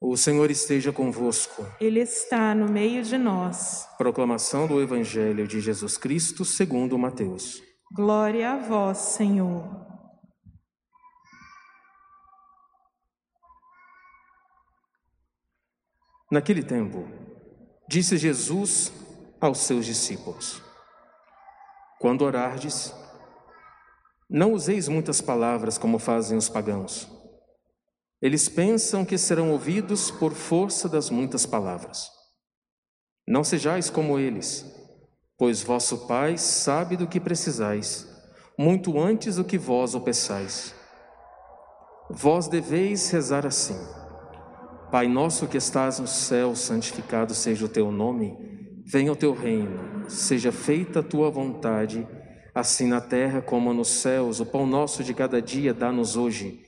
O Senhor esteja convosco. Ele está no meio de nós. Proclamação do Evangelho de Jesus Cristo segundo Mateus. Glória a vós, Senhor. Naquele tempo, disse Jesus aos seus discípulos: Quando orardes, não useis muitas palavras como fazem os pagãos. Eles pensam que serão ouvidos por força das muitas palavras. Não sejais como eles, pois vosso Pai sabe do que precisais, muito antes do que vós o peçais. Vós deveis rezar assim: Pai nosso que estás no céu, santificado seja o teu nome, venha o teu reino, seja feita a tua vontade, assim na terra como nos céus. O pão nosso de cada dia dá-nos hoje.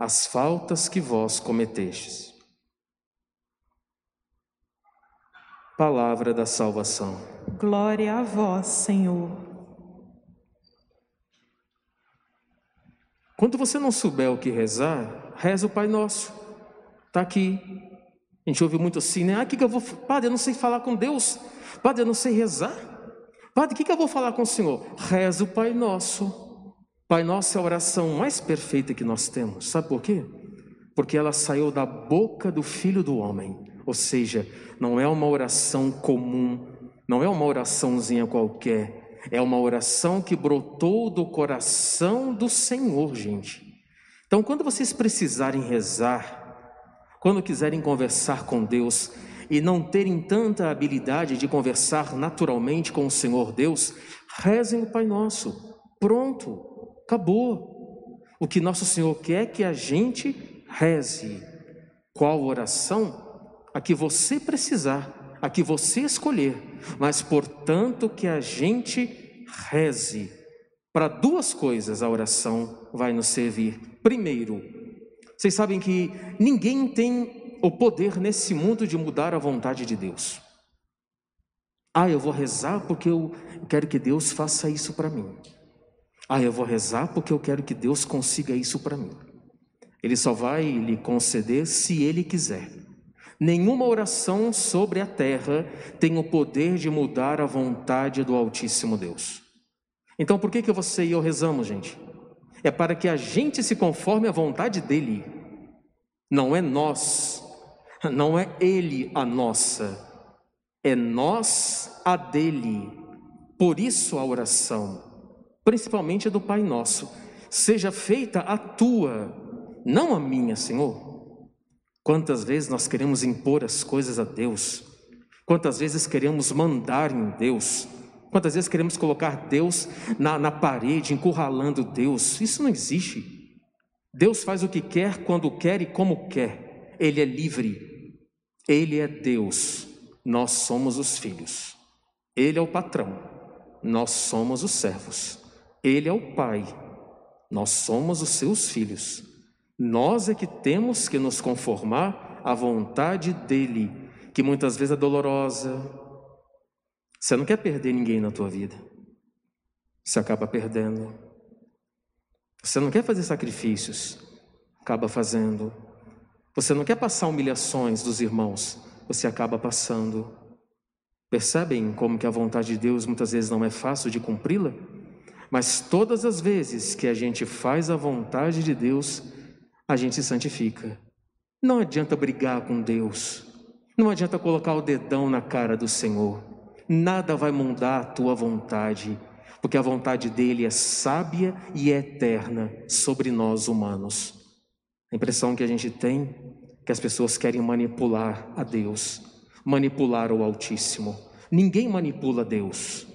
as faltas que vós cometestes. Palavra da salvação. Glória a vós, Senhor. Quando você não souber o que rezar, reza o Pai Nosso. Está aqui. A gente ouve muito assim, né? Ah, o que, que eu vou. Padre, eu não sei falar com Deus. Padre, eu não sei rezar. Padre, o que, que eu vou falar com o Senhor? Reza o Pai Nosso. Pai Nosso é a oração mais perfeita que nós temos. Sabe por quê? Porque ela saiu da boca do Filho do Homem. Ou seja, não é uma oração comum, não é uma oraçãozinha qualquer. É uma oração que brotou do coração do Senhor, gente. Então, quando vocês precisarem rezar, quando quiserem conversar com Deus e não terem tanta habilidade de conversar naturalmente com o Senhor Deus, rezem o Pai Nosso. Pronto, acabou. O que nosso Senhor quer é que a gente reze. Qual oração? A que você precisar, a que você escolher, mas portanto que a gente reze. Para duas coisas a oração vai nos servir. Primeiro, vocês sabem que ninguém tem o poder nesse mundo de mudar a vontade de Deus. Ah, eu vou rezar porque eu quero que Deus faça isso para mim. Ah, eu vou rezar porque eu quero que Deus consiga isso para mim. Ele só vai lhe conceder se ele quiser. Nenhuma oração sobre a terra tem o poder de mudar a vontade do Altíssimo Deus. Então, por que, que você e eu rezamos, gente? é para que a gente se conforme à vontade dele. Não é nós, não é ele a nossa, é nós a dele. Por isso a oração, principalmente do Pai Nosso, seja feita a tua, não a minha, Senhor. Quantas vezes nós queremos impor as coisas a Deus, quantas vezes queremos mandar em Deus, Quantas vezes queremos colocar Deus na, na parede, encurralando Deus? Isso não existe. Deus faz o que quer, quando quer e como quer. Ele é livre. Ele é Deus. Nós somos os filhos. Ele é o patrão. Nós somos os servos. Ele é o Pai. Nós somos os seus filhos. Nós é que temos que nos conformar à vontade dele, que muitas vezes é dolorosa, você não quer perder ninguém na tua vida. Você acaba perdendo. Você não quer fazer sacrifícios, acaba fazendo. Você não quer passar humilhações dos irmãos, você acaba passando. Percebem como que a vontade de Deus muitas vezes não é fácil de cumpri-la? Mas todas as vezes que a gente faz a vontade de Deus, a gente se santifica. Não adianta brigar com Deus. Não adianta colocar o dedão na cara do Senhor nada vai mudar a tua vontade, porque a vontade dele é sábia e é eterna sobre nós humanos. A impressão que a gente tem é que as pessoas querem manipular a Deus, manipular o Altíssimo. Ninguém manipula Deus,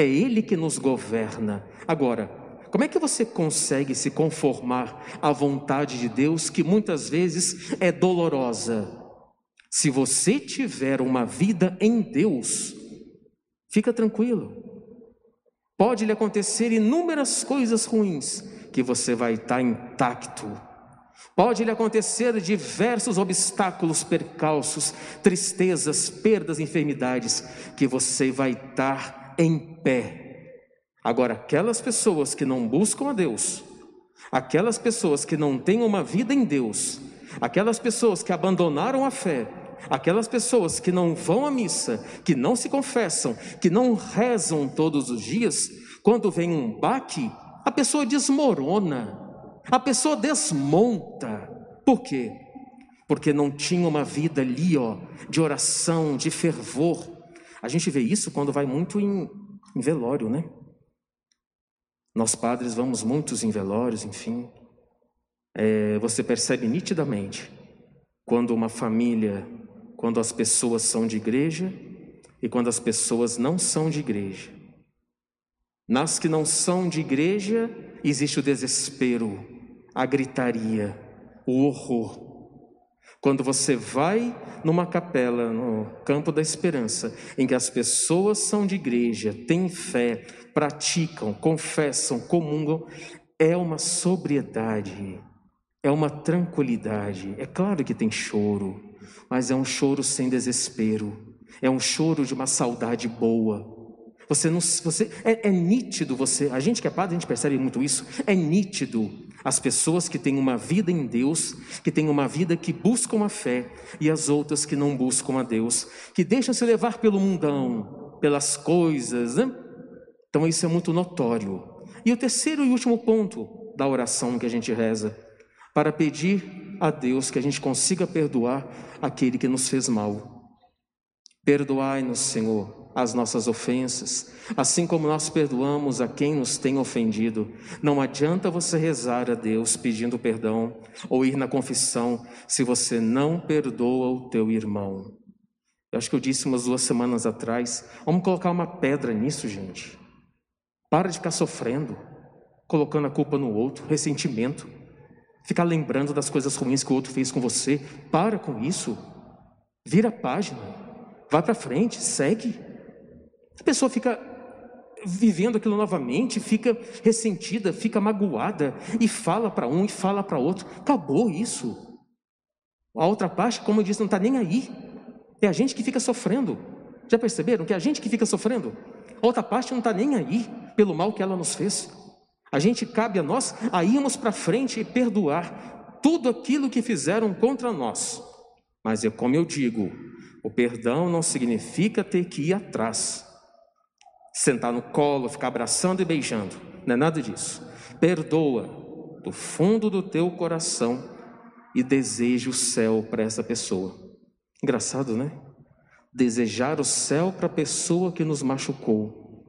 é Ele que nos governa. Agora, como é que você consegue se conformar à vontade de Deus que muitas vezes é dolorosa? Se você tiver uma vida em Deus, fica tranquilo. Pode lhe acontecer inúmeras coisas ruins que você vai estar intacto. Pode lhe acontecer diversos obstáculos, percalços, tristezas, perdas, enfermidades, que você vai estar em pé. Agora, aquelas pessoas que não buscam a Deus, aquelas pessoas que não têm uma vida em Deus, aquelas pessoas que abandonaram a fé, aquelas pessoas que não vão à missa, que não se confessam, que não rezam todos os dias, quando vem um baque, a pessoa desmorona, a pessoa desmonta. Por quê? Porque não tinha uma vida ali, ó, de oração, de fervor. A gente vê isso quando vai muito em, em velório, né? Nós padres vamos muitos em velórios, enfim. É, você percebe nitidamente quando uma família quando as pessoas são de igreja e quando as pessoas não são de igreja. Nas que não são de igreja, existe o desespero, a gritaria, o horror. Quando você vai numa capela, no campo da esperança, em que as pessoas são de igreja, têm fé, praticam, confessam, comungam, é uma sobriedade, é uma tranquilidade. É claro que tem choro, mas é um choro sem desespero, é um choro de uma saudade boa. Você não, você é, é nítido você, a gente que é padre, a gente percebe muito isso. É nítido as pessoas que têm uma vida em Deus, que têm uma vida que buscam a fé, e as outras que não buscam a Deus, que deixam se levar pelo mundão, pelas coisas. Né? Então isso é muito notório. E o terceiro e último ponto da oração que a gente reza, para pedir a Deus que a gente consiga perdoar aquele que nos fez mal. Perdoai-nos, Senhor, as nossas ofensas, assim como nós perdoamos a quem nos tem ofendido. Não adianta você rezar a Deus pedindo perdão ou ir na confissão se você não perdoa o teu irmão. Eu acho que eu disse umas duas semanas atrás, vamos colocar uma pedra nisso, gente. Para de ficar sofrendo, colocando a culpa no outro, ressentimento. Ficar lembrando das coisas ruins que o outro fez com você. Para com isso. Vira a página. Vai para frente, segue. A pessoa fica vivendo aquilo novamente, fica ressentida, fica magoada e fala para um e fala para outro. Acabou isso. A outra parte, como eu disse, não está nem aí. É a gente que fica sofrendo. Já perceberam que é a gente que fica sofrendo? A outra parte não está nem aí pelo mal que ela nos fez. A gente cabe a nós a irmos para frente e perdoar tudo aquilo que fizeram contra nós. Mas é como eu digo, o perdão não significa ter que ir atrás, sentar no colo, ficar abraçando e beijando. Não é nada disso. Perdoa do fundo do teu coração e deseje o céu para essa pessoa. Engraçado, né? Desejar o céu para a pessoa que nos machucou.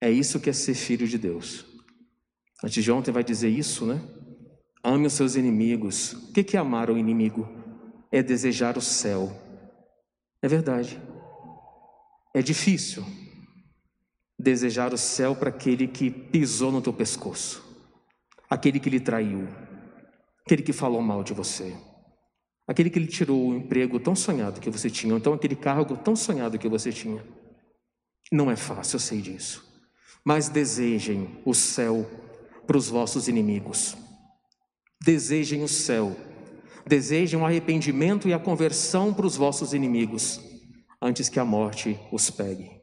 É isso que é ser filho de Deus. Antes de ontem vai dizer isso, né? Ame os seus inimigos. O que é amar o inimigo? É desejar o céu. É verdade. É difícil desejar o céu para aquele que pisou no teu pescoço, aquele que lhe traiu, aquele que falou mal de você, aquele que lhe tirou o emprego tão sonhado que você tinha, ou então aquele cargo tão sonhado que você tinha. Não é fácil, eu sei disso. Mas desejem o céu para os vossos inimigos. Desejem o céu, desejem o arrependimento e a conversão para os vossos inimigos, antes que a morte os pegue.